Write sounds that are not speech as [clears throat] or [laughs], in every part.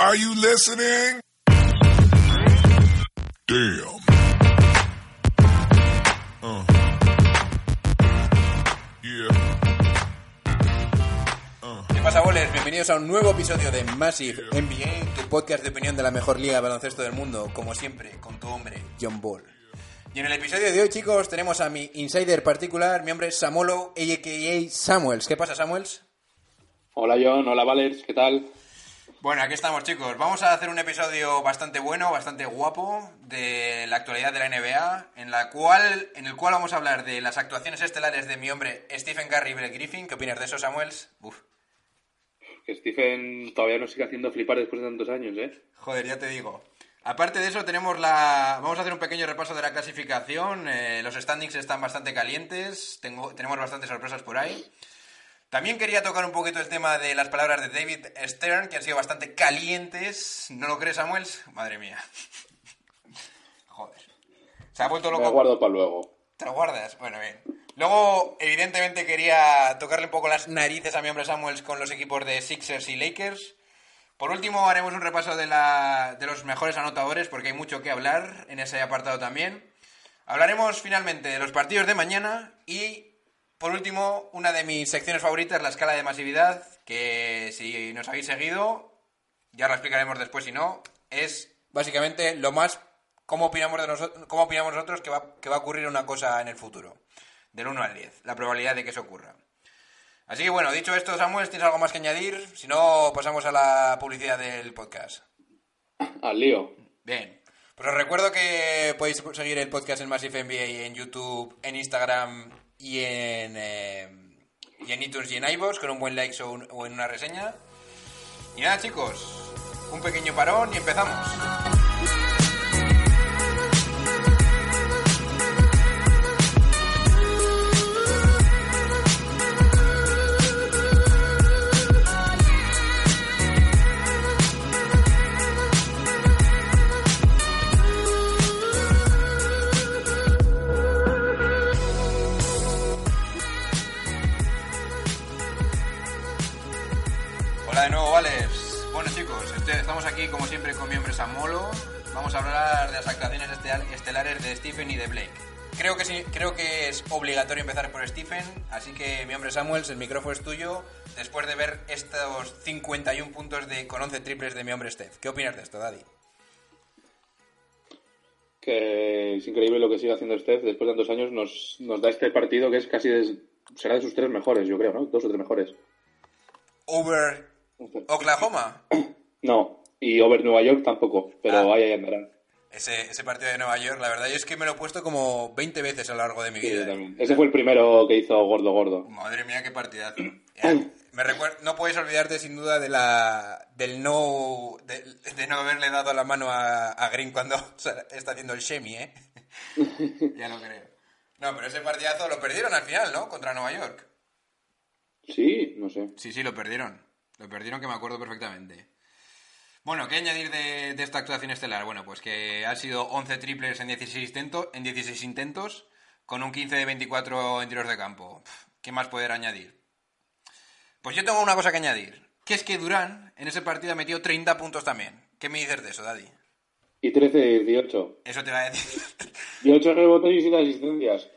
Are you listening? Damn. Uh. Yeah. ¿Qué pasa, bolers? Bienvenidos a un nuevo episodio de Massive NBA, tu podcast de opinión de la mejor liga de baloncesto del mundo, como siempre, con tu hombre, John Ball. Y en el episodio de hoy, chicos, tenemos a mi insider particular, mi hombre Samolo, a.k.a. Samuels. ¿Qué pasa, Samuels? Hola John, hola Valers, ¿qué tal? Bueno, aquí estamos, chicos. Vamos a hacer un episodio bastante bueno, bastante guapo de la actualidad de la NBA, en la cual, en el cual vamos a hablar de las actuaciones estelares de mi hombre Stephen Curry y Blake Griffin. ¿Qué opinas de eso, Samuels? Uf. Que Stephen todavía nos sigue haciendo flipar después de tantos años, ¿eh? Joder, ya te digo. Aparte de eso, tenemos la. Vamos a hacer un pequeño repaso de la clasificación. Eh, los standings están bastante calientes. Tengo... Tenemos bastantes sorpresas por ahí. También quería tocar un poquito el tema de las palabras de David Stern, que han sido bastante calientes. ¿No lo crees, Samuels? Madre mía. [laughs] Joder. Se ha vuelto Me loco. guardo para luego. ¿Te lo guardas? Bueno, bien. Luego, evidentemente, quería tocarle un poco las narices a mi hombre Samuels con los equipos de Sixers y Lakers. Por último, haremos un repaso de, la, de los mejores anotadores, porque hay mucho que hablar en ese apartado también. Hablaremos finalmente de los partidos de mañana y, por último, una de mis secciones favoritas, la escala de masividad, que si nos habéis seguido, ya lo explicaremos después si no, es básicamente lo más cómo opinamos, de nosotros, cómo opinamos nosotros que va, que va a ocurrir una cosa en el futuro. Del 1 al 10, la probabilidad de que eso ocurra. Así que bueno, dicho esto, Samuel, ¿tienes algo más que añadir? Si no, pasamos a la publicidad del podcast. Al lío. Bien. Pues os recuerdo que podéis seguir el podcast en Massive NBA en YouTube, en Instagram y en, eh, y en iTunes y en iVoox con un buen like o, un- o en una reseña. Y nada, chicos, un pequeño parón y empezamos. Hombre Samuels, el micrófono es tuyo después de ver estos 51 puntos de, con 11 triples de mi hombre Steph. ¿Qué opinas de esto, Daddy? Que es increíble lo que sigue haciendo Steph. Después de tantos años nos, nos da este partido que es casi de, será de sus tres mejores, yo creo, ¿no? Dos o tres mejores. Over Oklahoma. [clears throat] No, y over Nueva York tampoco, pero Ah. ahí, ahí andarán. Ese, ese partido de Nueva York, la verdad, yo es que me lo he puesto como 20 veces a lo largo de mi Sí, vida. yo también. Ese fue el primero que hizo Gordo Gordo. Madre mía, qué partidazo. [clears throat] Eh, Me recuer- no puedes olvidarte sin duda de la del no de, de no haberle dado la mano a, a Green cuando [laughs] está haciendo el shemi, ¿eh? [laughs] ya lo creo. No, pero ese partidazo lo perdieron al final, ¿no? Contra Nueva York. Sí, no sé. Sí, sí, lo perdieron. Lo perdieron que me acuerdo perfectamente. Bueno, ¿qué añadir de, de esta actuación estelar? Bueno, pues que ha sido 11 triples en 16, intentos, en 16 intentos, con un 15 de 24 en tiros de campo. ¿Qué más poder añadir? Pues yo tengo una cosa que añadir, que es que Durán en ese partido ha metido 30 puntos también. ¿Qué me dices de eso, Daddy? Y 13 de 18. Eso te va a decir. [laughs] 18 rebotes y 7 asistencias.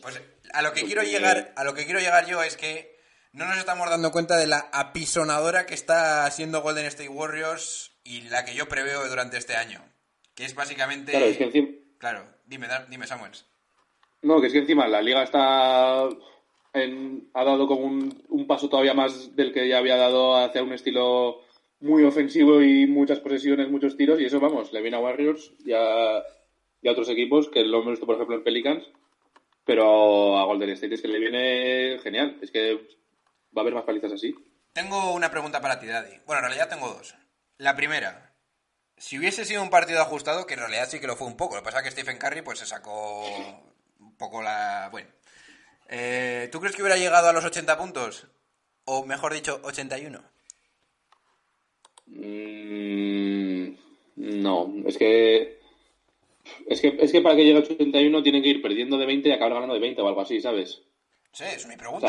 Pues a lo que quiero llegar, a lo que quiero llegar yo es que no nos estamos dando cuenta de la apisonadora que está siendo Golden State Warriors y la que yo preveo durante este año, que es básicamente Claro, es que encima... Claro, dime, dime Samuels. No, que es que encima la liga está en- ha dado como un, un paso todavía más del que ya había dado hacia un estilo muy ofensivo y muchas posesiones, muchos tiros, y eso, vamos, le viene a Warriors y a, y a otros equipos, que lo hemos visto, por ejemplo, en Pelicans, pero a Golden State es que le viene genial, es que va a haber más palizas así. Tengo una pregunta para ti, Daddy. Bueno, en realidad tengo dos. La primera, si hubiese sido un partido ajustado, que en realidad sí que lo fue un poco, lo que pasa es que Stephen Curry pues se sacó un poco la... Bueno. Eh, ¿Tú crees que hubiera llegado a los 80 puntos? O mejor dicho, 81. Mm, no, es que, es que. Es que para que llegue a 81 tienen que ir perdiendo de 20 y acabar ganando de 20 o algo así, ¿sabes? Sí, es mi pregunta.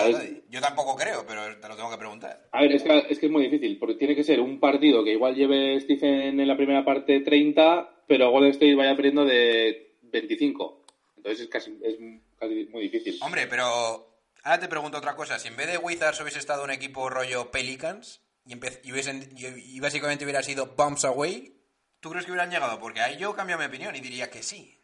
Yo tampoco creo, pero te lo tengo que preguntar. A ver, es que, es que es muy difícil, porque tiene que ser un partido que igual lleve Stephen en la primera parte 30, pero Golden State vaya perdiendo de 25. Entonces es casi, es casi muy difícil. Hombre, pero ahora te pregunto otra cosa. Si en vez de Wizards hubiese estado un equipo rollo Pelicans y, y, hubiesen- y- y básicamente hubiera sido Bumps Away, ¿tú crees que hubieran llegado? Porque ahí yo cambio mi opinión y diría que sí.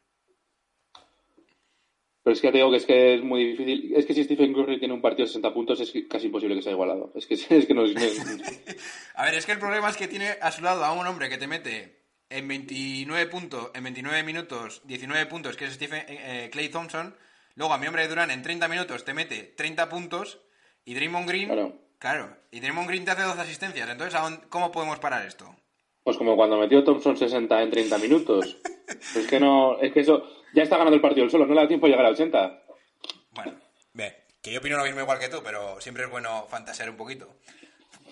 Pero es que te digo que es que es muy difícil. Es que si Stephen Curry tiene un partido de 60 puntos, es casi imposible que sea igualado. Es que, [laughs] es que no es. no [laughs] A ver, es que el problema es que tiene a su lado a un hombre que te mete en 29 puntos, en 29 minutos, 19 puntos, que es Stephen eh, Clay Thompson. Luego a mi hombre de Durán en 30 minutos te mete 30 puntos y Draymond Green, Claro. claro, y Draymond Green te hace 12 asistencias. Entonces, ¿a dónde- ¿cómo podemos parar esto? Pues como cuando metió Thompson 60 en 30 minutos. Es que no. Es que eso. Ya está ganando el partido el solo, no le da tiempo a llegar a 80. Bueno, ve, que yo opino lo mismo igual que tú, pero siempre es bueno fantasear un poquito.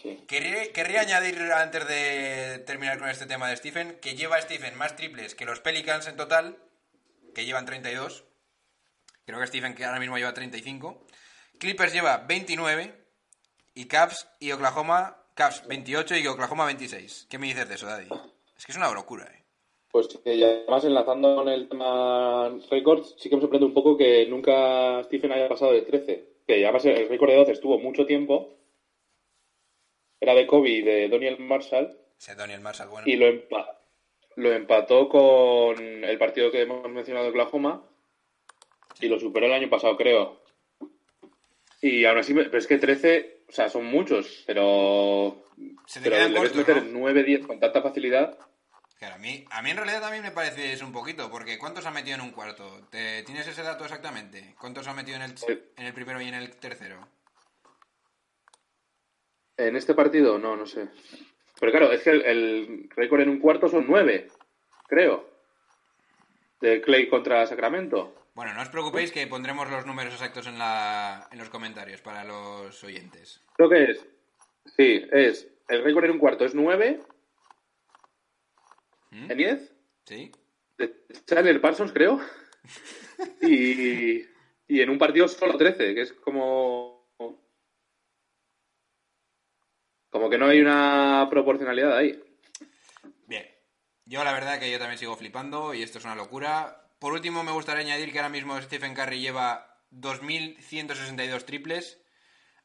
Sí. Querría, querría añadir antes de terminar con este tema de Stephen, que lleva Stephen más triples que los Pelicans en total, que llevan 32. Creo que Stephen que ahora mismo lleva 35. Clippers lleva 29 y Cavs y Oklahoma, Cavs 28 y Oklahoma 26. ¿Qué me dices de eso, Daddy? Es que es una locura, eh. Pues que además enlazando con el tema récords, sí que me sorprende un poco que nunca Stephen haya pasado de 13. Que además el récord de 12 estuvo mucho tiempo. Era de Kobe y de Daniel Marshall. Ese Daniel Marshall, bueno. Y lo, empa- lo empató con el partido que hemos mencionado de Oklahoma. Y lo superó el año pasado, creo. Y aún así, me- pero es que 13, o sea, son muchos, pero. Se te pero quedan le ves cortos, meter ¿no? 9, 10 con tanta facilidad. Claro, a mí, a mí en realidad también me parece eso un poquito, porque ¿cuántos ha metido en un cuarto? ¿Te- ¿Tienes ese dato exactamente? ¿Cuántos ha metido en el, en el primero y en el tercero? En este partido, no, no sé. Pero claro, es que el, el récord en un cuarto son 9, creo. De Clay contra Sacramento. Bueno, no os preocupéis que pondremos los números exactos en, la, en los comentarios para los oyentes. Creo que es. Sí, es. El récord en un cuarto es 9. ¿Mm? ¿En 10? ¿Sí? de Chandler Parsons, creo. [laughs] Y, y en un partido solo 13, que es como. Como que no hay una proporcionalidad ahí. Bien. Yo la verdad que yo también sigo flipando y esto es una locura. Por último, me gustaría añadir que ahora mismo Stephen Curry lleva 2.162 triples,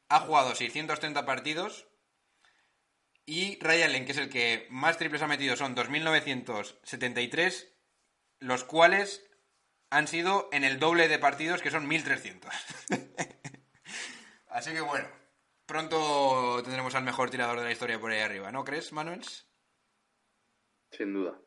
ha jugado 630 partidos y Ray Allen, que es el que más triples ha metido, son 2.973, los cuales han sido en el doble de partidos, que son 1.300. [laughs] Así que bueno, pronto tendremos al mejor tirador de la historia por ahí arriba, ¿no crees, Manuel? Sin duda.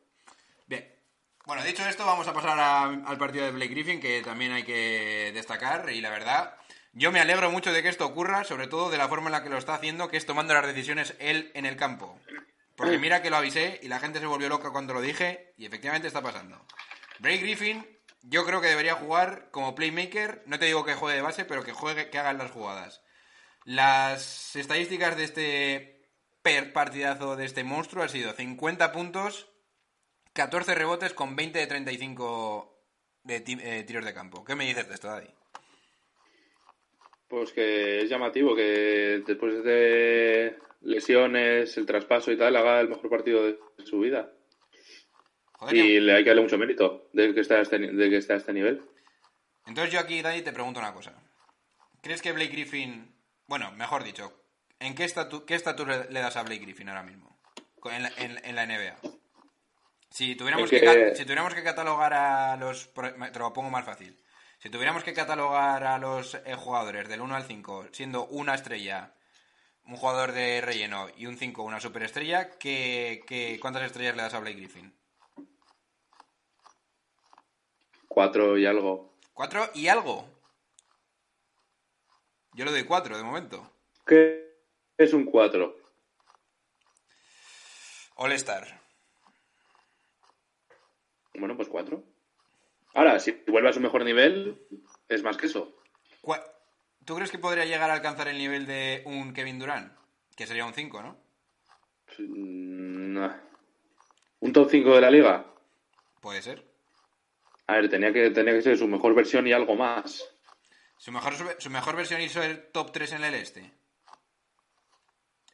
Bueno, dicho esto, vamos a pasar al partido de Blake Griffin, que también hay que destacar. Y la verdad, yo me alegro mucho de que esto ocurra, sobre todo de la forma en la que lo está haciendo, que es tomando las decisiones él en el campo. Porque mira que lo avisé y la gente se volvió loca cuando lo dije, y efectivamente está pasando. Blake Griffin, yo creo que debería jugar como playmaker. No te digo que juegue de base, pero que juegue, que haga las jugadas. Las estadísticas de este per partidazo de este monstruo han sido 50 puntos, 14 rebotes con 20 de 35 de eh, tiros de campo. ¿Qué me dices de esto, Daddy? Pues que es llamativo que después de lesiones, el traspaso y tal, haga el mejor partido de su vida. Joder, Y le hay que darle mucho mérito de que está a este, de que está a este nivel. Entonces yo aquí, Daddy, te pregunto una cosa. ¿Crees que Blake Griffin... Bueno, mejor dicho, ¿en qué estatus qué estatus le, le das a Blake Griffin ahora mismo? En la, en- en la NBA. Si tuviéramos, que... que- si tuviéramos que catalogar a los... Te lo pongo más fácil. Si tuviéramos que catalogar a los eh, jugadores del 1 al 5, siendo una estrella un jugador de relleno y un 5 una superestrella, ¿qué, qué, cuántas estrellas le das a Blake Griffin? Cuatro y algo. ¿Cuatro y algo? Yo le doy cuatro de momento. Que Es un 4. All-Star. Bueno, pues 4. Ahora, si vuelve a su mejor nivel, es más que eso. ¿Tú crees que podría llegar a alcanzar el nivel de un Kevin Durant? Que sería un 5, ¿no? Mm, nah. ¿Un top 5 de la liga? Puede ser. A ver, tenía que, tenía que ser su mejor versión y algo más. Su mejor, su mejor versión hizo el top 3 en el este.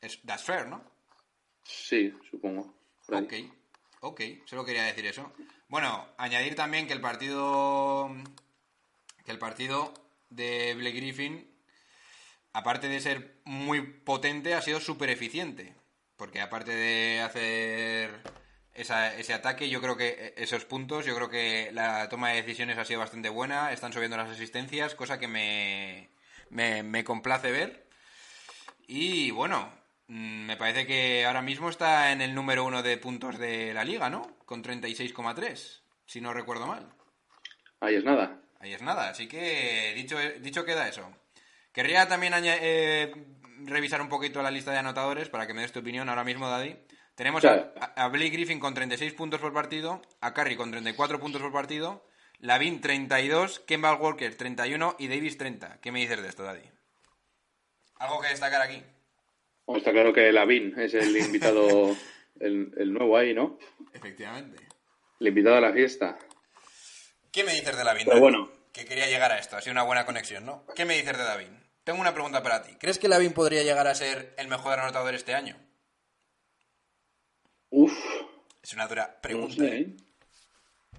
Es, that's fair, ¿no? Sí, supongo. Ahí. Ok, solo quería decir eso. Bueno, añadir también que el partido. Que el partido de Blake Griffin, aparte de ser muy potente, ha sido súper eficiente. Porque aparte de hacer esa- ese ataque, yo creo que esos puntos, yo creo que la toma de decisiones ha sido bastante buena. Están subiendo las asistencias, cosa que me, me, complace ver. Y bueno, me parece que ahora mismo está en el número uno de puntos de la liga, ¿no? Con 36,3, si no recuerdo mal. Ahí es nada. Ahí es nada, así que dicho, dicho queda eso. Querría también eh, revisar un poquito la lista de anotadores para que me des tu opinión ahora mismo, Daddy. Tenemos a, a Blake Griffin con 36 puntos por partido, a Curry con 34 puntos por partido, Lavin 32, Kemba Walker 31 y Davis 30. ¿Qué me dices de esto, Daddy? ¿Algo que destacar aquí? Bueno, está claro que Lavín es el invitado, [laughs] el, el nuevo ahí, ¿no? Efectivamente. El invitado a la fiesta. ¿Qué me dices de Lavin? Pero bueno. Que quería llegar a esto, ha sido una buena conexión, ¿no? ¿Qué me dices de Lavin? Tengo una pregunta para ti. ¿Crees que Lavin podría llegar a ser el mejor anotador este año? Uf, Es una dura no pregunta. sé, ¿eh?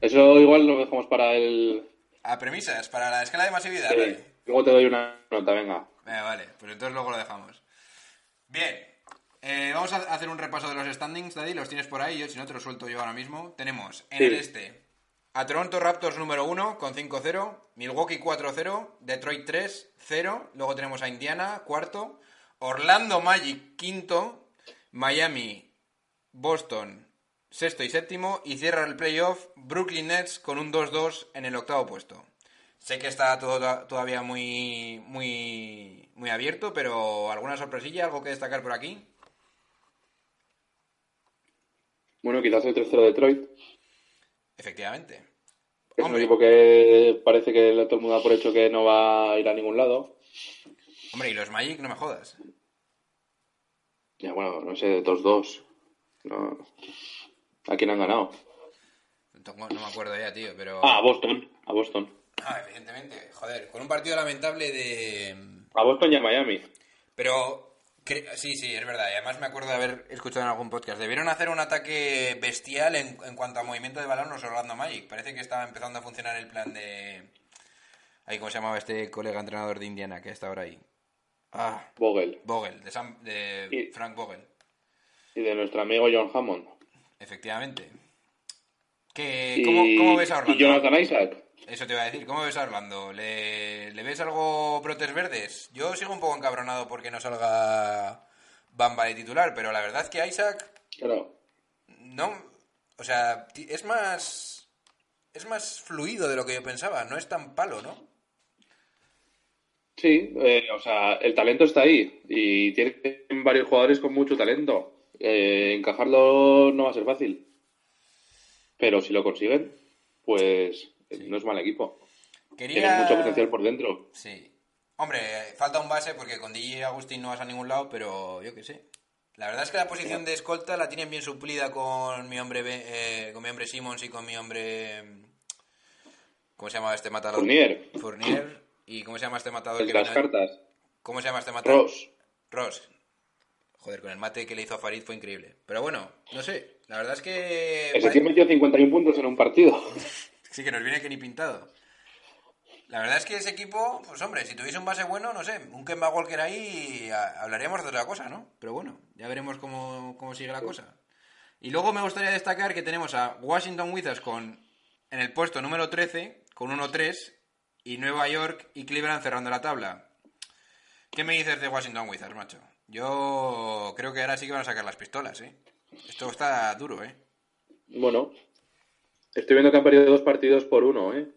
Eso igual lo dejamos para el... A premisas, para la escala de masividad. Sí. ¿vale? Luego te doy una nota, venga. Eh, vale, pues entonces luego lo dejamos. Bien, eh, vamos a hacer un repaso de los standings, Daddy. Los tienes por ahí, yo si no te los suelto yo ahora mismo. Tenemos en Sí. el este a Toronto Raptors número 1 con 5-0, Milwaukee 4-0, Detroit 3-0, luego tenemos a Indiana cuarto, Orlando Magic quinto, Miami, Boston sexto y séptimo y cierra el playoff Brooklyn Nets con un 2-2 en el octavo puesto. Sé que está todo to- todavía muy, muy, muy abierto, pero ¿alguna sorpresilla? ¿Algo que destacar por aquí? Bueno, quizás el tercero Detroit. Efectivamente. Es Hombre. un equipo que parece que todo el mundo da por hecho que no va a ir a ningún lado. Hombre, y los Magic, no me jodas. Ya, bueno, no sé, 2-2. No. ¿A quién han ganado? No no me acuerdo ya, tío, pero... Ah, a Boston. A Boston. Ah, evidentemente. Joder, con un partido lamentable de... A Boston y a Miami. Pero sí, sí, es verdad. Y además me acuerdo de haber escuchado en algún podcast. Debieron hacer un ataque bestial en, en cuanto a movimiento de balón los Orlando Magic. Parece que estaba empezando a funcionar el plan de... Ahí, ¿Cómo se llamaba este colega entrenador de Indiana que está ahora ahí? Ah, Vogel. Vogel, de, Sam- de Y- Frank Vogel. Y de nuestro amigo John Hammond. Efectivamente. ¿Qué, Y, ¿cómo, cómo ves a y Orlando? Jonathan Isaac. Eso te iba a decir. ¿Cómo ves a Orlando? ¿Le, le ves algo brotes verdes? Yo sigo un poco encabronado porque no salga Bamba de titular, pero la verdad es que Isaac Claro. no... O sea, es más... Es más fluido de lo que yo pensaba. No es tan palo, ¿no? Sí, eh, o sea, el talento está ahí. Y tienen varios jugadores con mucho talento. Eh, encajarlo no va a ser fácil. Pero si lo consiguen, pues no es mal equipo. Quería... Tienen mucho potencial por dentro. Sí. Hombre, falta un base porque con DJ Agustín no vas a ningún lado, pero yo qué sé. La verdad es que la posición de escolta la tienen bien suplida con mi hombre eh, con mi hombre Simmons y con mi hombre ¿cómo se llama este matador? Fournier. Fournier y cómo se llama este matador El que las cartas. ¿Cómo se llama este matador? Ross. Ross. Joder, con el mate que le hizo a Farid fue increíble. Pero bueno, no sé. La verdad es que Ese tío metió 51 puntos en un partido. [laughs] Sí, que nos viene que ni pintado. La verdad es que ese equipo, pues hombre, si tuviese un base bueno, no sé, un Kemba Walker ahí, hablaríamos de otra cosa, ¿no? Pero bueno, ya veremos cómo, cómo sigue la cosa. Y luego me gustaría destacar que tenemos a Washington Wizards con, en el puesto número 13, con 1-3, y Nueva York y Cleveland cerrando la tabla. ¿Qué me dices de Washington Wizards, macho? Yo creo que ahora sí que van a sacar las pistolas, ¿eh? Esto está duro, ¿eh? Bueno, estoy viendo que han perdido dos partidos por uno, ¿eh?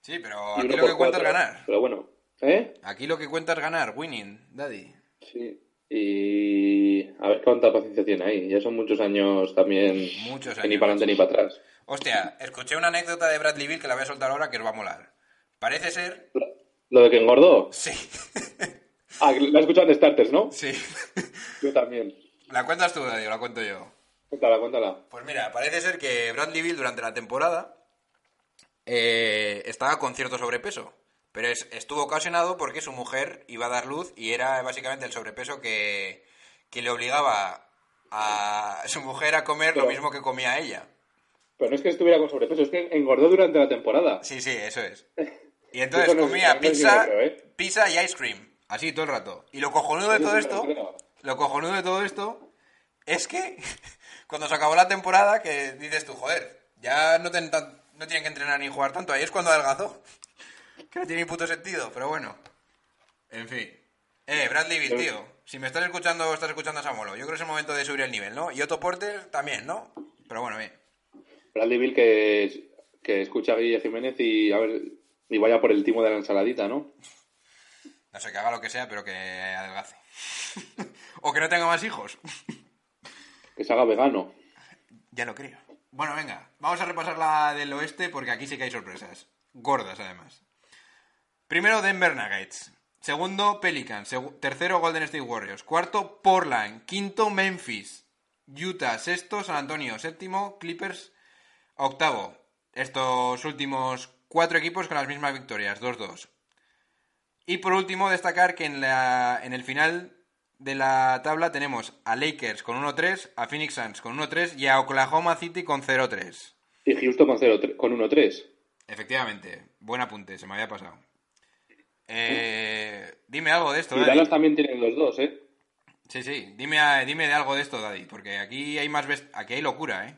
Sí, pero aquí lo que cuenta es ganar. Pero bueno, ¿eh? Aquí lo que cuenta es ganar, winning, daddy. Sí. Y a ver cuánta paciencia tiene ahí. Ya son muchos años también Muchos que ni años. para adelante ni para atrás. Hostia, escuché una anécdota de Bradley Bill que la voy a soltar ahora que os va a molar. Parece ser... Lo de que engordó. Sí, [laughs] Ah, la he escuchado en Starters, ¿no? sí. Yo también. ¿La cuentas tú, Daddy, o la cuento yo? Cuéntala, cuéntala. Pues mira, parece ser que Bradley Bill durante la temporada eh, estaba con cierto sobrepeso. Pero es- estuvo ocasionado porque su mujer iba a dar luz y era básicamente el sobrepeso que, que le obligaba a su mujer a comer lo mismo que comía ella. Pero no es que estuviera con sobrepeso, es que engordó durante la temporada. Sí, sí, eso es. [laughs] Y entonces no comía no pizza, ¿eh? pizza y ice cream. Así todo el rato. Y lo cojonudo de todo esto, lo cojonudo de todo esto, es que cuando se acabó la temporada, que dices tú, joder, ya no, ten tan- no tienen que entrenar ni jugar tanto. Ahí es cuando adelgazó. [laughs] Que no tiene ni puto sentido, pero bueno. En fin. Eh, Bradley Bill, tío. Si me estás escuchando, estás escuchando a Samuelo. Yo creo que es el momento de subir el nivel, ¿no? Y Otto Porter también, ¿no? Pero bueno, bien. Bradley Bill que, que escucha a Guille Jiménez y a ver y vaya por el timo de la ensaladita, ¿no? No sé, que haga lo que sea, pero que adelgace. [laughs] o que no tenga más hijos. [laughs] Que se haga vegano. Ya lo creo. Bueno, venga, vamos a repasar la del oeste porque aquí sí que hay sorpresas. Gordas, además. Primero, Denver Nuggets. Segundo, Pelicans. Segu- tercero, Golden State Warriors. Cuarto, Portland. Quinto, Memphis. Utah. Sexto, San Antonio. Séptimo, Clippers. Octavo. Estos últimos cuatro equipos con las mismas victorias. 2-2. Y por último, destacar que en, la, en el final de la tabla tenemos a Lakers con 1-3, a Phoenix Suns con 1-3 y a Oklahoma City con 0-3. Y Houston con, 0, con 1-3. Efectivamente, buen apunte, se me había pasado. Eh, dime algo de esto, Y Daddy. Dallas también tiene los dos, ¿eh? Sí, sí, dime, a- dime de algo de esto, Daddy, porque aquí hay más aquí hay locura, ¿eh?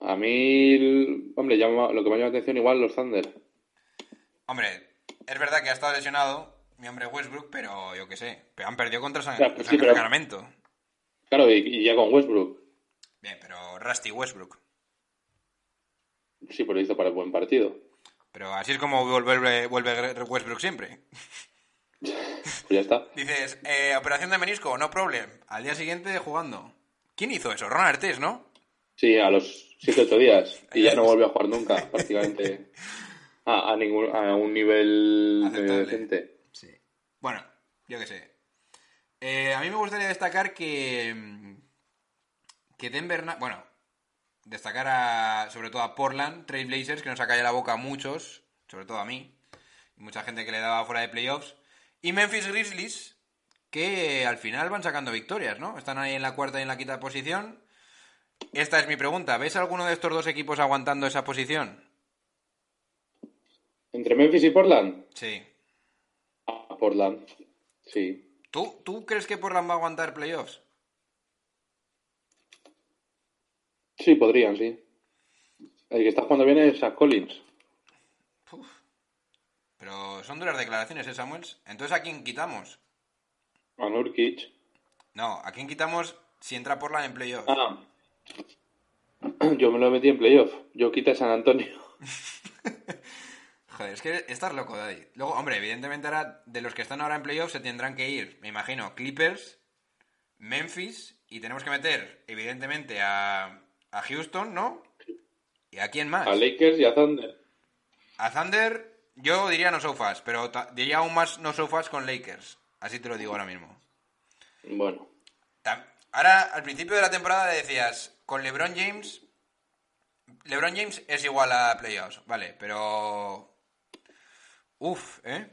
A mí, hombre, llama, lo que me llama la atención igual los Thunder. Hombre, es verdad que ha estado lesionado mi hombre Westbrook, pero yo qué sé, pero han perdido contra San, Ya, pues San sí, pero- Sacramento. Claro, y, y ya con Westbrook. Bien, pero Rusty Westbrook. Sí, pero hizo para el buen partido. Pero así es como vuelve, vuelve Westbrook siempre. [laughs] Pues ya está. Dices, eh, operación de menisco, no problem. Al día siguiente jugando. ¿Quién hizo eso? Ron Artés, ¿no? Sí, a los 7-8 días. [laughs] Y ya no volvió a jugar nunca, [laughs] prácticamente. A, a, ningún, a un nivel Aceptable. decente. Bueno, yo qué sé. Eh, a mí me gustaría destacar que. mm, Que Denver. Bueno, destacar a, sobre todo a Portland, Trail Blazers, que nos ha callado la boca a muchos, sobre todo a mí, y mucha gente que le daba fuera de playoffs. Y Memphis Grizzlies, que al final van sacando victorias, ¿no? Están ahí en la cuarta y en la quinta posición. Esta es mi pregunta. ¿Ves alguno de estos dos equipos aguantando esa posición? ¿Entre Memphis y Portland? Sí. Portland. Sí. ¿Tú, ¿Tú crees que Portland va a aguantar playoffs? Sí, podrían, sí. El que está jugando bien es a Collins. Pero son duras declaraciones, ¿eh, Samuels? Entonces, ¿a quién quitamos? A Nurkic. No, ¿a quién quitamos si entra Portland en playoffs? Ah. [clears throat] Yo me lo metí en playoff. Yo quité a San Antonio. [laughs] Joder, es que estás loco, Daddy. Luego, hombre, evidentemente ahora, de los que están ahora en playoffs se tendrán que ir, me imagino, Clippers, Memphis, y tenemos que meter, evidentemente, a, a Houston, ¿no? ¿Y a quién más? A Lakers y a Thunder. A Thunder, yo diría no so fast, pero diría aún más no so fast con Lakers. Así te lo digo ahora mismo. Bueno. Ahora, al principio de la temporada decías, con LeBron James, LeBron James es igual a playoffs, vale, pero... Uf, ¿eh?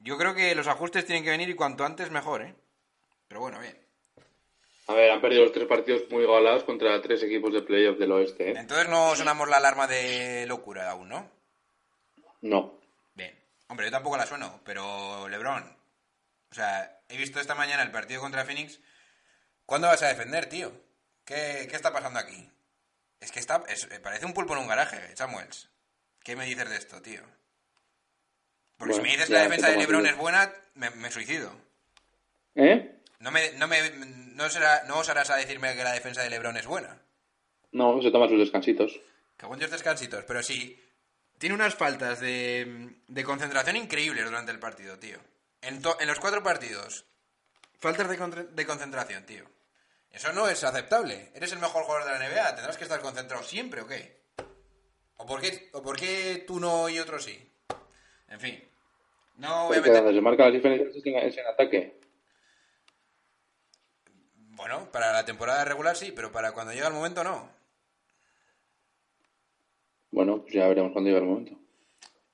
Yo creo que los ajustes tienen que venir y cuanto antes mejor, ¿eh? Pero bueno, bien. A ver, han perdido los tres partidos muy igualados contra tres equipos de playoff del oeste, ¿eh? Entonces no sonamos la alarma de locura aún, ¿no? No. Bien. Hombre, yo tampoco la sueno, pero LeBron... O sea, he visto esta mañana el partido contra Phoenix. ¿Cuándo vas a defender, tío? ¿Qué, qué está pasando aquí? Es que está, es- parece un pulpo en un garaje, Samuels. ¿Qué me dices de esto, tío? Porque si me dices ya, la defensa ¿qué de LeBron es buena, me, me suicido. ¿Eh? No me, no me, no será, no osarás a decirme que la defensa de LeBron es buena. No, se toma sus descansitos. Cago en Dios descansitos, pero sí. Tiene unas faltas de, de concentración increíbles durante el partido, tío. En, to- en los cuatro partidos faltas de concentración, tío. Eso no es aceptable. Eres el mejor jugador de la NBA. ¿Tendrás que estar concentrado siempre o qué? ¿O por qué, o por qué tú no y otros sí? En fin. No Porque meter... donde se marca las diferencias es en, es en ataque. Bueno, para la temporada regular sí, pero para cuando llega el momento no. Bueno, pues ya veremos cuando llegue el momento.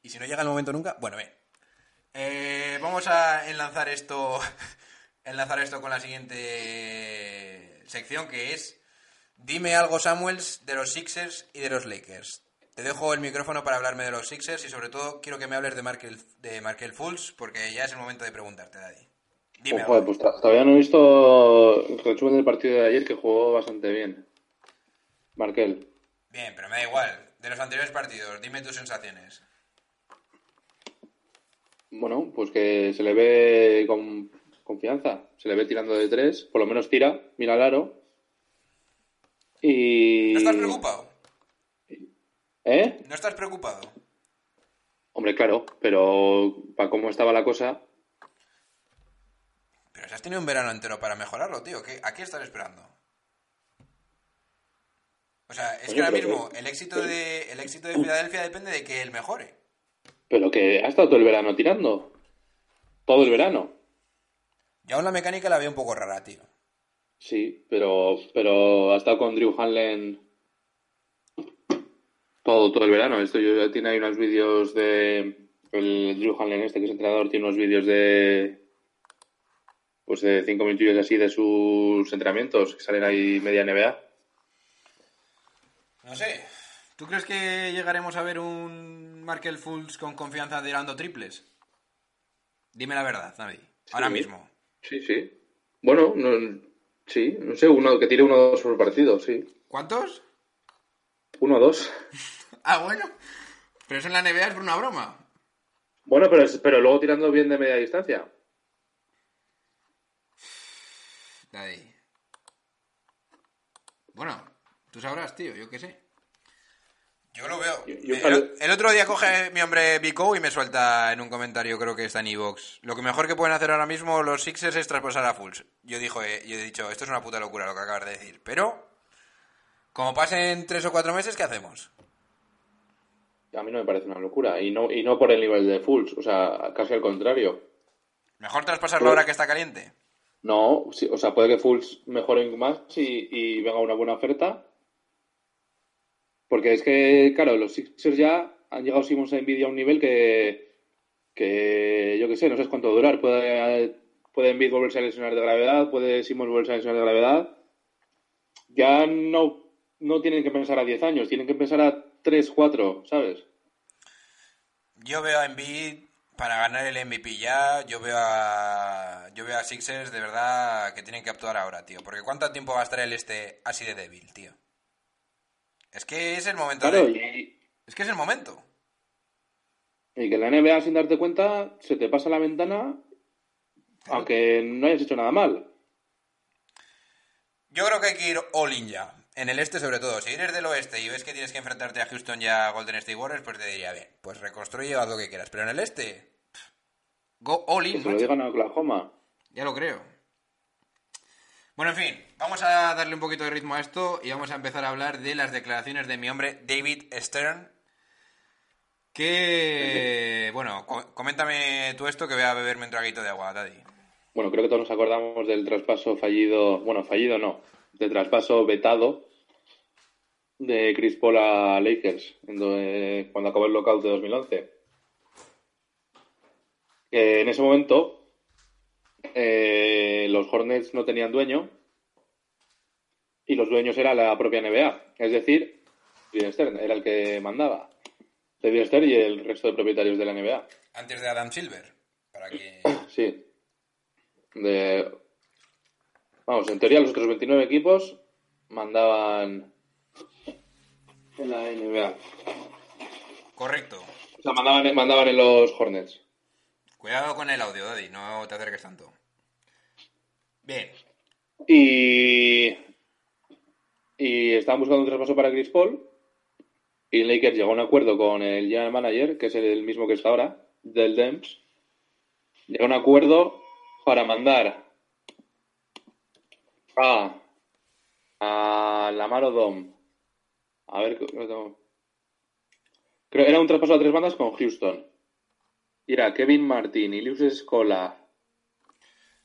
Y si no llega el momento nunca, bueno, bien. Eh, vamos a enlazar esto, [laughs] enlazar esto con la siguiente sección que es Dime algo Samuels de los Sixers y de los Lakers. Te dejo el micrófono para hablarme de los Sixers y sobre todo quiero que me hables de Markel, de Markel Fultz porque ya es el momento de preguntarte, Daddy. Dime Oh, joder, pues to- todavía no he visto el resumen del partido de ayer que jugó bastante bien. Markel. Bien, pero me da igual. De los anteriores partidos, dime tus sensaciones. Bueno, pues que se le ve con confianza. Se le ve tirando de tres. Por lo menos tira, mira al aro. Y... ¿No estás preocupado? ¿Eh? ¿No estás preocupado? Hombre, claro, pero para cómo estaba la cosa, Pero si has tenido un verano entero para mejorarlo, tío. ¿qué- ¿A qué estás esperando? O sea, es Oye, que ahora mismo que- el éxito de el éxito de Filadelfia depende de que él mejore. pero que ha estado todo el verano tirando. Todo el verano. Yo aún la mecánica la veo un poco rara, tío. Sí, pero, pero ha estado con Drew Hanlen todo, todo el verano. Esto yo ya tiene ahí unos vídeos de. El Drew Hanlen, este que es entrenador, tiene unos vídeos de. Pues de cinco minutillos así de sus entrenamientos que salen ahí media NBA. No sé. ¿Tú crees que llegaremos a ver un Markel Fultz con confianza tirando triples? Dime la verdad, Navi. Ahora Sí. mismo. Sí, sí. Bueno, no, sí, no sé, uno que tire uno o dos por partido, sí. ¿Cuántos? Uno o dos. [laughs] Ah, bueno. Pero eso en la NBA es por una broma. Bueno, pero, pero luego tirando bien de media distancia. Daddy. Bueno, tú sabrás, tío, yo qué sé. Yo lo veo. Yo- yo el, otro día coge mi hombre Vico y me suelta en un comentario, creo que está en Evox. Lo que mejor que pueden hacer ahora mismo los Sixers es traspasar a Fulls. Yo, dijo, eh, yo he dicho, esto es una puta locura lo que acabas de decir. Pero, como pasen tres o cuatro meses, ¿qué hacemos? A mí no me parece una locura. Y no, y no por el nivel de Fulls, o sea, casi al contrario. ¿Mejor traspasarlo ahora que está caliente? No, sí, o sea, puede que Fulls mejore más y, y venga una buena oferta. Porque es que, claro, los Sixers ya han llegado Simmons a Nvidia a un nivel que, que yo qué sé, no sé cuánto durar. Puede, puede Embiid volverse a lesionar de gravedad, puede Simmons volverse a lesionar de gravedad. Ya no, no tienen que pensar a 10 años, tienen que pensar a 3, 4, ¿sabes? Yo veo a Embiid para ganar el MVP ya. Yo veo a yo veo a Sixers de verdad que tienen que actuar ahora, tío. Porque ¿cuánto tiempo va a estar el este así de débil, tío? Es que es el momento Claro, de... y, Es que es el momento. y que la NBA sin darte cuenta se te pasa la ventana aunque no hayas hecho nada mal. Yo creo que hay que ir all in ya. En el este sobre todo. Si eres del oeste y ves que tienes que enfrentarte a Houston y a Golden State Warriors, pues te diría, bien, pues reconstruye o haz lo que quieras. Pero en el este... Go all Que in, se lo digan a Oklahoma. Ya lo creo. Bueno, en fin, vamos a darle un poquito de ritmo a esto y vamos a empezar a hablar de las declaraciones de mi hombre David Stern. Que, bueno, co- coméntame tú esto que voy a beberme un traguito de agua, Daddy. Bueno, creo que todos nos acordamos del traspaso fallido, bueno, fallido no, del traspaso vetado de Chris Paul a Lakers eh, cuando acabó el lockout de 2011. Que en ese momento eh, los Hornets no tenían dueño y los dueños era la propia NBA, es decir, David Stern era el que mandaba. David Stern y el resto de propietarios de la NBA. Antes de Adam Silver, para que... Sí. De... Vamos, en teoría los otros 29 equipos mandaban en la NBA. Correcto. O sea, mandaban, mandaban en los Hornets. Cuidado con el audio, Daddy, no te acerques tanto. Bien. Y... Y estaban buscando un traspaso para Chris Paul. Y Lakers llegó a un acuerdo con el general manager, que es el mismo que está ahora, del Dems. Llegó a un acuerdo para mandar Ah, a Lamar Odom. A ver. Creo era un traspaso a tres bandas con Houston. Y era Kevin Martin, Ilius Escola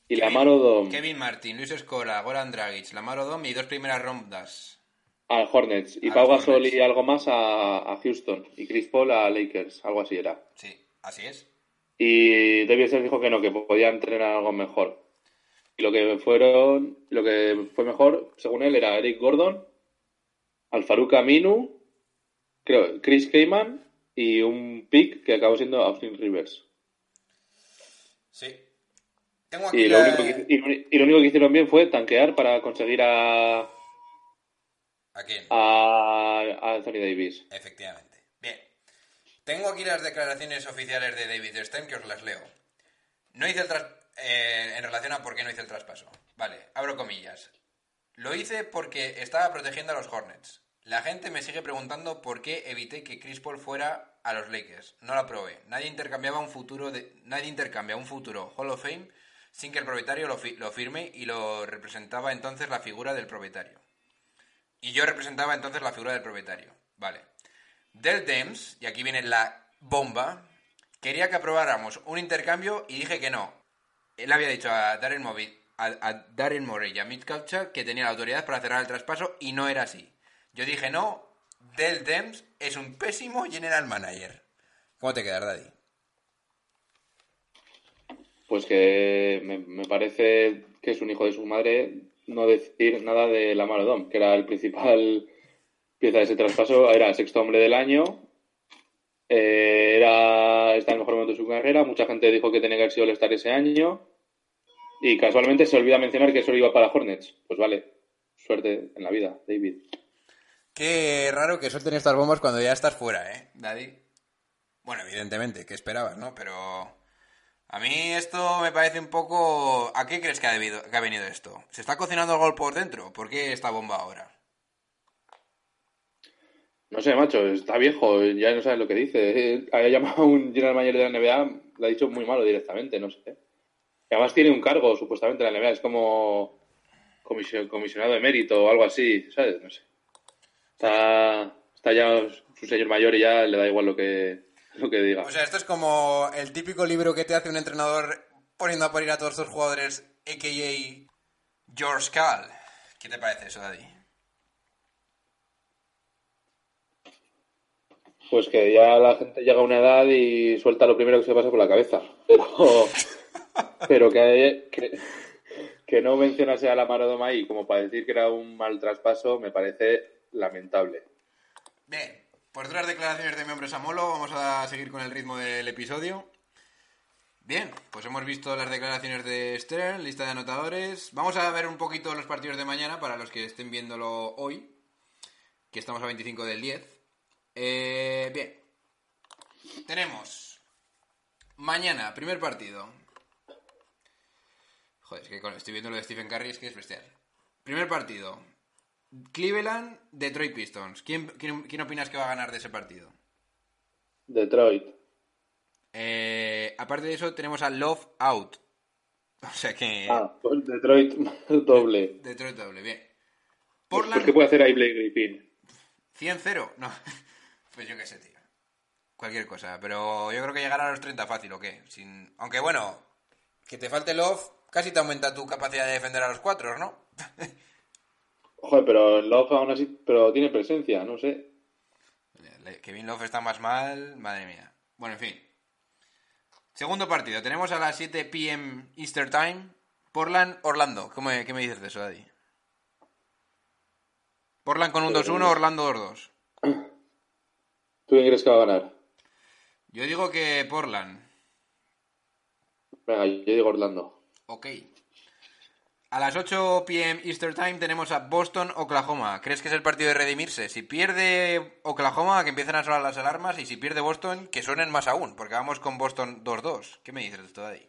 y Kevin- Lamar Odom Kevin Martin, Luis Escola, Goran Dragic, Lamar Odom y dos primeras rondas. al Hornets. Y Al Pau Gasol y algo más a, a Houston. Y Chris Paul a Lakers, algo así era. Sí, así es. Y David Stern dijo que no, que podían tener algo mejor. Y lo que fueron, lo que fue mejor, según él, era Eric Gordon, Alfaruq Aminu, creo, Chris Keyman y un pick que acabó siendo Austin Rivers. Sí. Tengo aquí Y lo, la- único que, y lo- y lo único que hicieron bien fue tanquear para conseguir a, ¿A quién? a, a Anthony Davis. Efectivamente. Bien. Tengo aquí las declaraciones oficiales de David Stern que os las leo. No hice el tras... eh, en relación a por qué no hice el traspaso. Vale, abro comillas. Lo hice porque estaba protegiendo a los Hornets. La gente me sigue preguntando por qué evité que Chris Paul fuera a los Lakers. No lo aprobé. Nadie intercambiaba un futuro de... nadie intercambia un futuro Hall of Fame sin que el propietario lo, fi- lo firme y lo representaba entonces la figura del propietario. Y yo representaba entonces la figura del propietario. Vale. Del Dems, y aquí viene la bomba, quería que aprobáramos un intercambio y dije que no. Él había dicho a Darren, a, Darren Morey y a Mitch Kupchak que tenía la autoridad para cerrar el traspaso y no era así. Yo dije no, Del Dems es un pésimo general manager. ¿Cómo te quedas, Daddy? Pues que me, parece que es un hijo de su madre no decir nada de Lamar Odom, que era el principal pieza de ese traspaso, era sexto hombre del año, eh, era está en el mejor momento de su carrera, mucha gente dijo que tenía que haber sido el estar ese año y casualmente se olvida mencionar que solo iba para Hornets. Pues vale, suerte en la vida, David. Qué raro que suelten estas bombas cuando ya estás fuera, ¿eh, Daddy? Bueno, evidentemente, ¿qué esperabas, no? Pero a mí esto me parece un poco... ¿A qué crees que ha, debido- que ha venido esto? ¿Se está cocinando el gol por dentro? ¿Por qué esta bomba ahora? No sé, macho, está viejo, ya no sabe lo que dice. [laughs] Había llamado a un general manager de la NBA, le ha dicho muy malo directamente, no sé. Y además tiene un cargo, supuestamente, en la NBA, es como comisio- comisionado de mérito o algo así, ¿sabes? No sé. Está, está ya su señor mayor y ya le da igual lo que, lo que diga. O sea, esto es como el típico libro que te hace un entrenador poniendo a parir a todos sus jugadores, a.k.a. George Cal. ¿Qué te parece eso, Daddy? Pues que ya la gente llega a una edad y suelta lo primero que se pasa por la cabeza. Pero, [laughs] pero que, que, que no mencionase a la Marodoma ahí como para decir que era un mal traspaso me parece lamentable. Bien, por otras declaraciones de mi hombre Samolo, vamos a seguir con el ritmo del episodio. Bien, pues hemos visto las declaraciones de Stern, lista de anotadores. Vamos a ver un poquito los partidos de mañana para los que estén viéndolo hoy, que estamos a 25 del 10. Eh, bien, tenemos mañana, primer partido. Joder, es que estoy viendo lo de Stephen Curry, es que es bestial. Primer partido, Cleveland, Detroit Pistons. ¿Quién, quién, quién opinas que va a ganar de ese partido? Detroit. Eh, aparte de eso, tenemos a Love Out. [laughs] O sea que. Ah, pues Detroit [laughs] doble. Detroit doble, bien. Pues, Portland, ¿Qué puede hacer ahí Blake Griffin? 100-0. No, [laughs] pues yo qué sé, tío. Cualquier cosa. Pero yo creo que llegará a los 30 fácil, ¿o qué? Sin... Aunque bueno, que te falte Love, casi te aumenta tu capacidad de defender a los cuatro, ¿no? Joder, pero Love aún así, pero tiene presencia, no sé. Kevin Love está más mal, madre mía. Bueno, en fin. Segundo partido, tenemos a las 7 pm Easter Time, Portland, Orlando. ¿Cómo ¿Qué me dices de eso, Daddy? Portland con un 2-1, Orlando 2-2. [coughs] ¿Tú quién crees que va a ganar? Yo digo que Portland. Venga, yo digo Orlando. Ok. A las 8 pm Easter Time tenemos a Boston, Oklahoma. ¿Crees que es el partido de redimirse? Si pierde Oklahoma, que empiecen a sonar las alarmas. Y si pierde Boston, que suenen más aún. Porque vamos con Boston 2-2. ¿Qué me dices de esto, Daddy?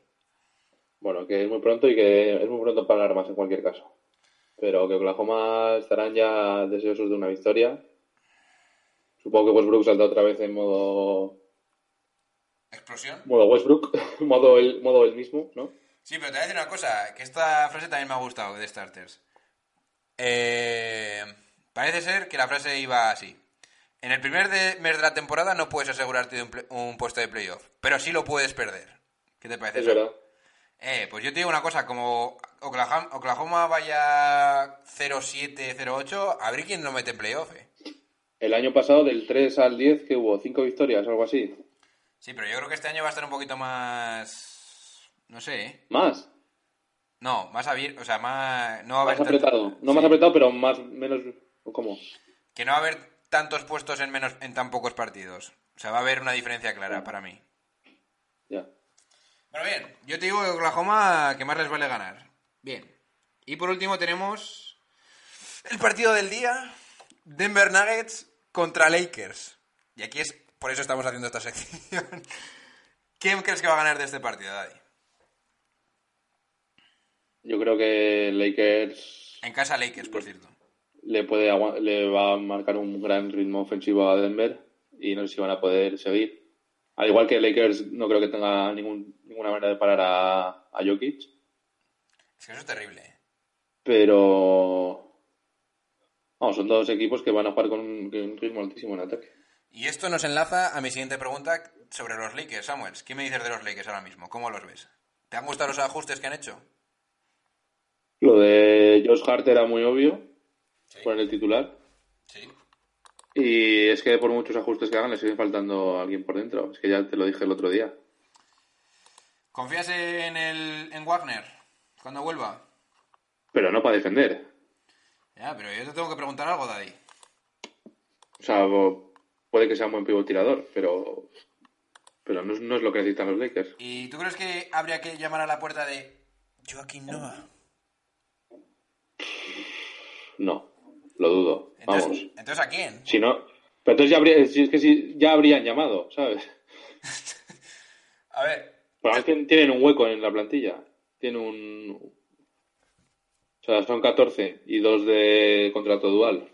Bueno, que es muy pronto y que es muy pronto para alarmas en cualquier caso. Pero que Oklahoma estarán ya deseosos de una victoria. Supongo que Westbrook salta otra vez en modo ¿Explosión? modo Westbrook, [laughs] modo el modo el mismo, ¿no? Sí, pero te voy a decir una cosa, que esta frase también me ha gustado de Starters. Eh, parece ser que la frase iba así. En el primer de- mes de la temporada no puedes asegurarte de un, ple- un puesto de playoff, pero sí lo puedes perder. ¿Qué te parece Es eso? verdad. Eh, pues yo te digo una cosa, como Oklahoma, Oklahoma vaya 0-7, 0-8, a ver quién lo mete en playoff, eh. El año pasado, del 3 al 10, que hubo? ¿Cinco victorias o algo así? Sí, pero yo creo que este año va a estar un poquito más... No sé, ¿eh? ¿Más? No, más abierto, o sea, más... No va a Más haber tanto- apretado. No Sí. más apretado, pero más menos... ¿Cómo? Que no va a haber tantos puestos en menos en tan pocos partidos. O sea, va a haber una diferencia clara para mí. Ya. Bueno, bien, yo te digo que Oklahoma que más les vale ganar. Bien. Y por último tenemos el partido del día, Denver Nuggets contra Lakers. Y aquí es, por eso estamos haciendo esta sección. [laughs] ¿Quién crees que va a ganar de este partido, Daddy? Yo creo que Lakers En casa Lakers, por cierto. le puede le va a marcar un gran ritmo ofensivo a Denver y no sé si van a poder seguir. Al igual que Lakers no creo que tenga ningún, ninguna manera de parar a, a Jokic, Es que eso es terrible. ¿eh? pero vamos, son dos equipos que van a jugar con un, con un ritmo altísimo en ataque. Y esto nos enlaza a mi siguiente pregunta sobre los Lakers, Samuels. ¿Qué me dices de los Lakers ahora mismo? ¿Cómo los ves? ¿Te han gustado los ajustes que han hecho? Lo de Josh Hart era muy obvio Sí. por el titular Sí. y es que por muchos ajustes que hagan le sigue faltando alguien por dentro. Es que ya te lo dije el otro día. ¿Confías en, el, en Wagner cuando vuelva? Pero no para defender. Ya, pero yo te tengo que preguntar algo, Daddy. O sea, puede que sea un buen pivot tirador, pero pero no es, no es lo que necesitan los Lakers. ¿Y tú crees que habría que llamar a la puerta de Joaquín Noah? No, lo dudo. Entonces, Vamos. ¿entonces a quién? Si no, pero entonces ya habría, si es que si ya habrían llamado, ¿sabes? [laughs] A ver, Pero tienen un hueco en la plantilla. Tienen un o sea, son 14 y dos de contrato dual.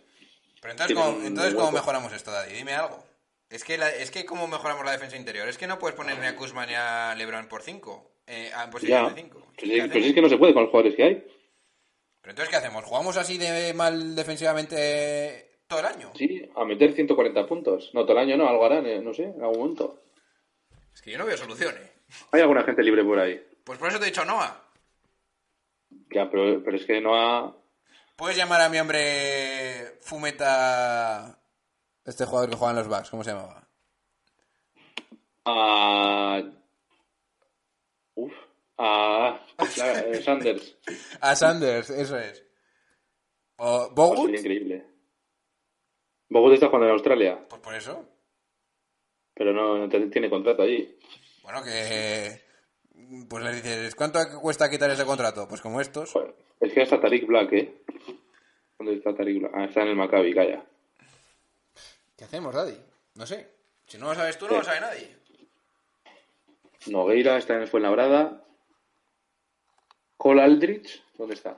pero entonces, ¿cómo, entonces. ¿cómo mejoramos esto, Daddy? Dime algo. Es que, la- es que ¿cómo mejoramos la defensa interior? Es que no puedes poner ni a Kuzma ni a LeBron por 5. Eh, en posición Ya. de 5. Pero es- pero es que no se puede con los jugadores que hay. Pero entonces, ¿qué hacemos? ¿Jugamos así de mal defensivamente todo el año? Sí, a meter 140 puntos. No, todo el año no, algo harán, eh, no sé, en algún momento. Es que yo no veo soluciones. Hay alguna gente libre por ahí. Pues por eso te he dicho Noah. Ya, pero, pero es que no ha... ¿Puedes llamar a mi hombre Fumeta... Este jugador que juega en los Bucks, ¿cómo se llamaba? a... Uf, a... la- eh, Sanders. [laughs] A Sanders, eso es. ¿O Pues Bogut? sería increíble. Bogut está jugando en Australia, Pues por eso. pero no, no tiene contrato allí. Bueno, que... Pues le dices, ¿cuánto cuesta quitar ese contrato? Pues como estos. Es que está Tariq Black, ¿eh? ¿Dónde está Tariq Black? Ah, está en el Maccabi, calla. ¿Qué hacemos, Daddy? No sé. Si no lo sabes tú, no lo sabe nadie. Nogueira está en el Fuenlabrada. Cole Aldrich, ¿dónde está?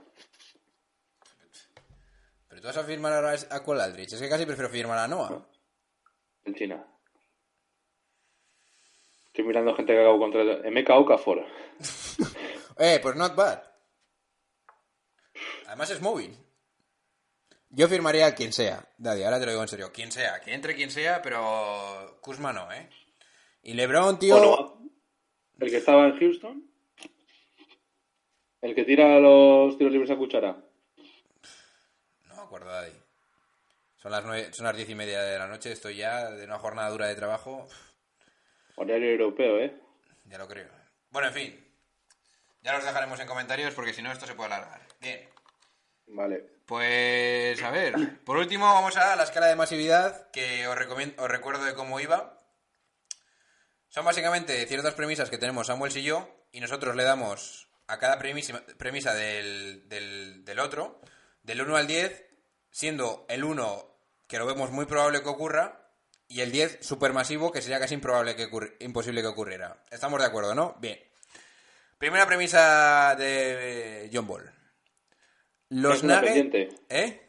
Pero tú vas a firmar ahora a Cole Aldrich. Es que casi prefiero firmar a Noah. En China. Estoy mirando gente que ha acabado contrato. Emeka Okafor. [laughs] Eh, pues not bad. Además es móvil. Yo firmaría a quien sea, Daddy, ahora te lo digo en serio. Quien sea, que entre quien sea, pero Kuzma no, ¿eh? Y LeBron, tío... Bueno, el que estaba en Houston. El que tira los tiros libres a cuchara. No me acuerdo, Daddy. Son las, nueve, son las diez y media de la noche, estoy ya de una jornada dura de trabajo. Horario europeo, ¿eh? Ya lo creo. Bueno, en fin. Ya los dejaremos en comentarios porque si no esto se puede alargar. Bien. Vale. Pues a ver, por último vamos a la escala de masividad que os, recomien- os recuerdo de cómo iba. Son básicamente ciertas premisas que tenemos Samuel y yo y nosotros le damos a cada premisa, premisa del, del- del otro, del 1 al 10, siendo el 1 que lo vemos muy probable que ocurra y el 10 supermasivo que sería casi improbable que imposible que ocurriera. ¿Estamos de acuerdo, no? Bien. Primera premisa de John Ball. Los Es Nuggets... pendiente. ¿Eh?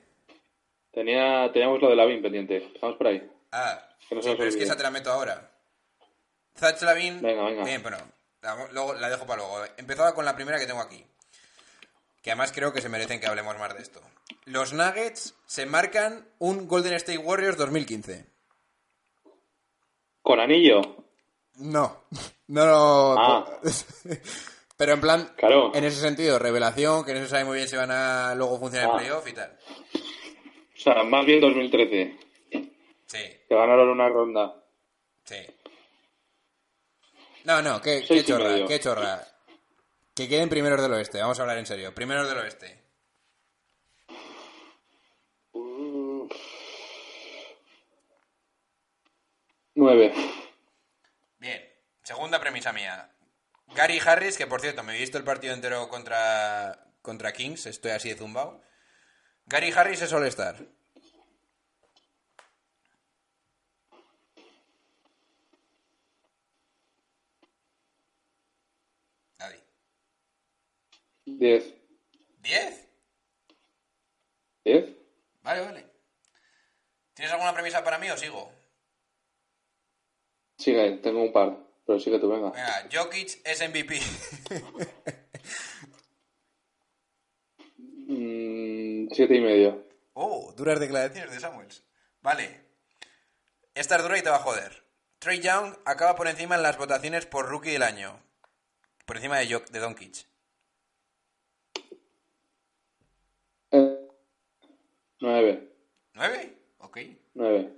Tenía, teníamos lo de la BIM pendiente. Estamos por ahí. Ah, Que no sí, se nos pero es que esa te la meto ahora. Zach Lavin. Venga, venga. Bien, bueno, la, luego, la dejo para luego. Empezaba con la primera que tengo aquí. que además creo que se merecen que hablemos más de esto. Los Nuggets se marcan un Golden State Warriors 2015. ¿Con anillo? No, [laughs] no, no. Ah. [laughs] Pero en plan, Claro. en ese sentido, revelación, que no se sabe muy bien si van a luego funcionar el Ah. playoff y tal. O sea, más bien 2013. Sí, Que ganaron una ronda. sí. No, no, qué, qué chorra, qué chorra. Que queden primeros del oeste, vamos a hablar en serio. Primeros del oeste. Nueve. Bien, segunda premisa mía. Gary Harris, que por cierto, me he visto el partido entero contra, contra Kings, estoy así de zumbao. Gary Harris es All-Star. Nadie. Diez. ¿Diez? ¿Diez? Vale, vale. ¿Tienes alguna premisa para mí o sigo? Sigue, tengo un par. Pero sigue tú, venga. Venga, Jokic es MVP. [laughs] Mm, siete y medio. Oh, duras declaraciones de Samuels. Vale. Esta es dura y te va a joder. Trey Young acaba por encima en las votaciones por rookie del año. Por encima de, Jok- de Doncic. Nueve. ¿Nueve? Ok. Nueve.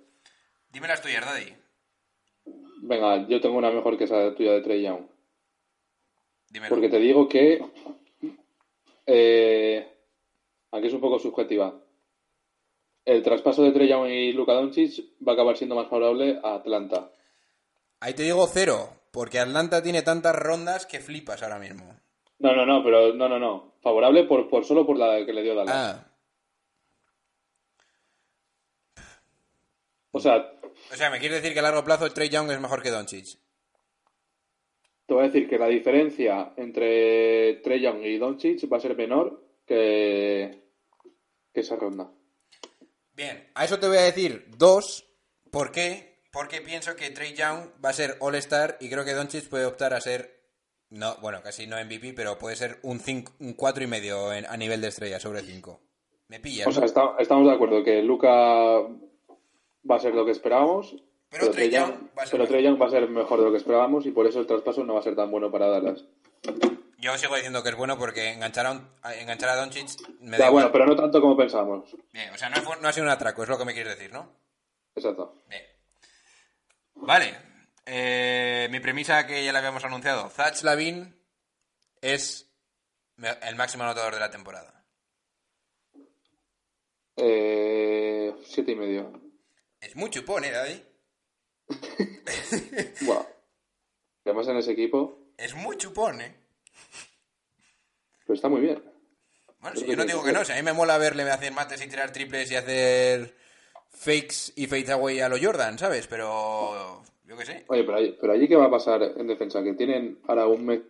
Dime las tuyas, Daddy. Venga, yo tengo una mejor que esa tuya de Trey Young. Dímelo. Porque te digo que. Eh, aunque es un poco subjetiva. El traspaso de Trey Young y Luka Doncic va a acabar siendo más favorable a Atlanta. Ahí te digo cero, porque Atlanta tiene tantas rondas que flipas ahora mismo. No, no, no, pero no, no, no. Favorable por, por solo por la que le dio Dallas. Ah, O sea, o sea, ¿me quieres decir que a largo plazo Trey Young es mejor que Doncic? te voy a decir que la diferencia entre Trey Young y Doncic va a ser menor que, que esa ronda. Bien, a eso te voy a decir dos. ¿Por qué? Porque pienso que Trey Young va a ser All-Star y creo que Doncic puede optar a ser. No, bueno, casi no MVP, pero puede ser un 5, un cuatro y medio en- a nivel de estrella sobre 5. Me pillas. O sea, estamos de acuerdo que Luca va a ser lo que esperábamos. Pero Trae Young va a ser pero Young va a ser mejor de lo que esperábamos y por eso el traspaso no va a ser tan bueno para Dallas. Yo sigo diciendo que es bueno porque enganchar a, un- enganchar a Doncic me Ya, da bueno, igual. pero no tanto como pensábamos. Bien, o sea, no, fue- no ha sido un atraco, es lo que me quieres decir, ¿no? Exacto. Bien. Vale. Eh, mi premisa que ya la habíamos anunciado. Zach Lavin es el máximo anotador de la temporada. Eh, siete y medio. Es muy chupón, ¿eh, Daddy? [laughs] Buah. Además en ese equipo, Es muy chupón, ¿eh? pero está muy bien. Bueno, si yo no digo que no, si a mí me mola verle hacer mates y tirar triples y hacer fakes y fades away a lo Jordan, ¿sabes? Pero yo qué sé. Oye, pero, allí- pero allí qué va a pasar en defensa, que tienen ahora un mes,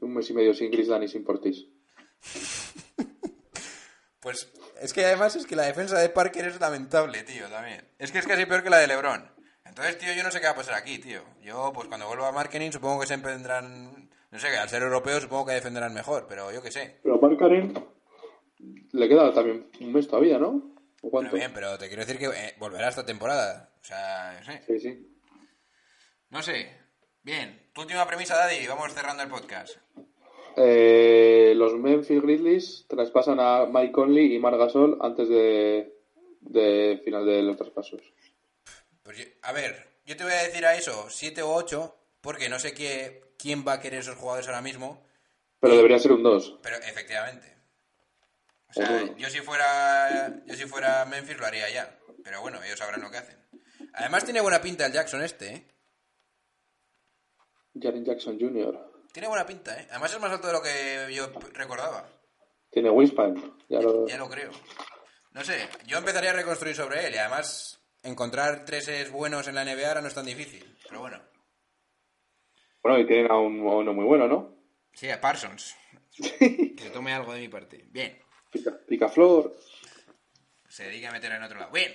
un mes y medio sin Chris y sin Portis. Pues es que además es que la defensa de Parker es lamentable, tío, también. Es que es casi peor que la de LeBron. Entonces, tío, yo no sé qué va a pasar aquí, tío. Yo, pues cuando vuelva a Marketing, supongo que se tendrán... No sé, que al ser europeos supongo que defenderán mejor, pero yo qué sé. Pero a Mark Karen le queda también un mes todavía, ¿no? ¿O cuánto? bien, pero te quiero decir que eh, volverá esta temporada. O sea, no sé. Sí, sí. No sé. Bien, tu última premisa, Daddy, vamos cerrando el podcast. Eh, los Memphis Grizzlies traspasan a Mike Conley y Marc Gasol antes de, de final de los traspasos. Pues yo- a ver, yo te voy a decir a eso, 7 o 8, porque no sé qué, quién va a querer esos jugadores ahora mismo, Pero debería ser un 2. pero efectivamente. O sea, yo si fuera yo si fuera Memphis lo haría ya, pero bueno, ellos sabrán lo que hacen. Además tiene buena pinta el Jackson este, ¿eh? Jaren Jackson Jr. Tiene buena pinta, ¿eh? Además es más alto de lo que yo recordaba. Tiene wingspan. Ya lo... Ya lo creo. No sé, yo empezaría a reconstruir sobre él y además encontrar treses buenos en la NBA ahora no es tan difícil, pero bueno. Bueno, y tienen a, un- a uno muy bueno, ¿no? Sí, a Parsons. Que se tome algo de mi parte. Bien. Pica, Picaflor. Se dedica a meter en otro lado. Bien.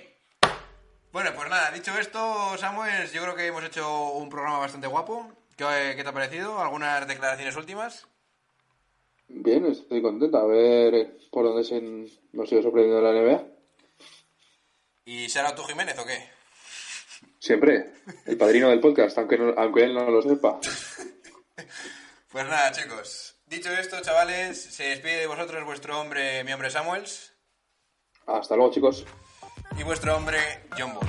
Bueno, pues nada, dicho esto, Samuel, yo creo que hemos hecho un programa bastante guapo. ¿Qué, te ha parecido? ¿Algunas declaraciones últimas? Bien, estoy contento. A ver por dónde se nos sigue sorprendiendo la NBA. ¿Y será tú Jiménez o qué? Siempre. El padrino del podcast, aunque, no- aunque él no lo sepa. [laughs] Pues nada, chicos. Dicho esto, chavales, se despide de vosotros vuestro hombre, mi hombre Samuels, Hasta luego, chicos. y vuestro hombre John Ball.